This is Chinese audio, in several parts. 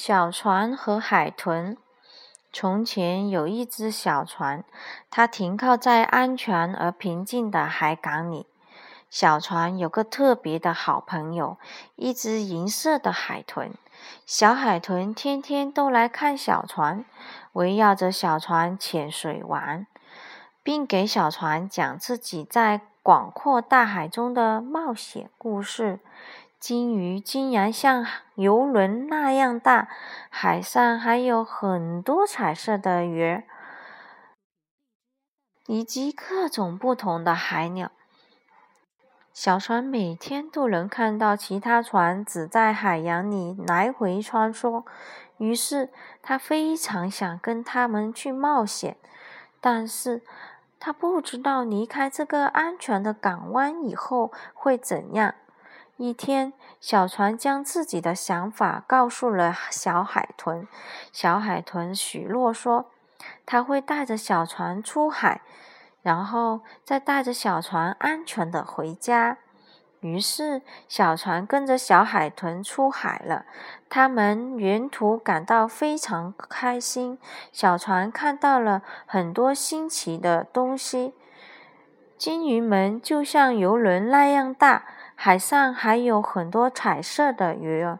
小船和海豚。从前有一只小船，它停靠在安全而平静的海港里。小船有个特别的好朋友，一只银色的海豚。小海豚天天都来看小船，围绕着小船潜水玩，并给小船讲自己在广阔大海中的冒险故事。金鱼竟然像游轮那样大，海上还有很多彩色的鱼，以及各种不同的海鸟。小船每天都能看到其他船只在海洋里来回穿梭，于是他非常想跟他们去冒险，但是他不知道离开这个安全的港湾以后会怎样。一天，小船将自己的想法告诉了小海豚。小海豚许诺说，他会带着小船出海，然后再带着小船安全的回家。于是，小船跟着小海豚出海了。他们沿途感到非常开心。小船看到了很多新奇的东西，金鱼们就像游轮那样大。海上还有很多彩色的鱼儿，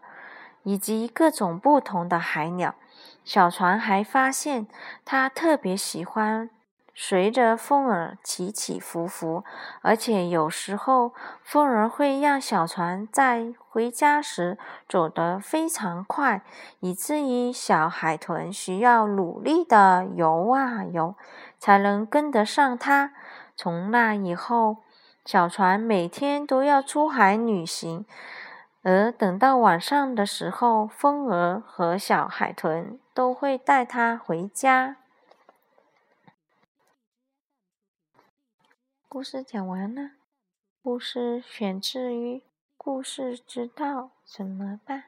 以及各种不同的海鸟。小船还发现，它特别喜欢随着风儿起起伏伏，而且有时候风儿会让小船在回家时走得非常快，以至于小海豚需要努力的游啊游，才能跟得上它。从那以后，小船每天都要出海旅行，而等到晚上的时候，风儿和小海豚都会带它回家。故事讲完了，故事选自于《故事之道怎么办》。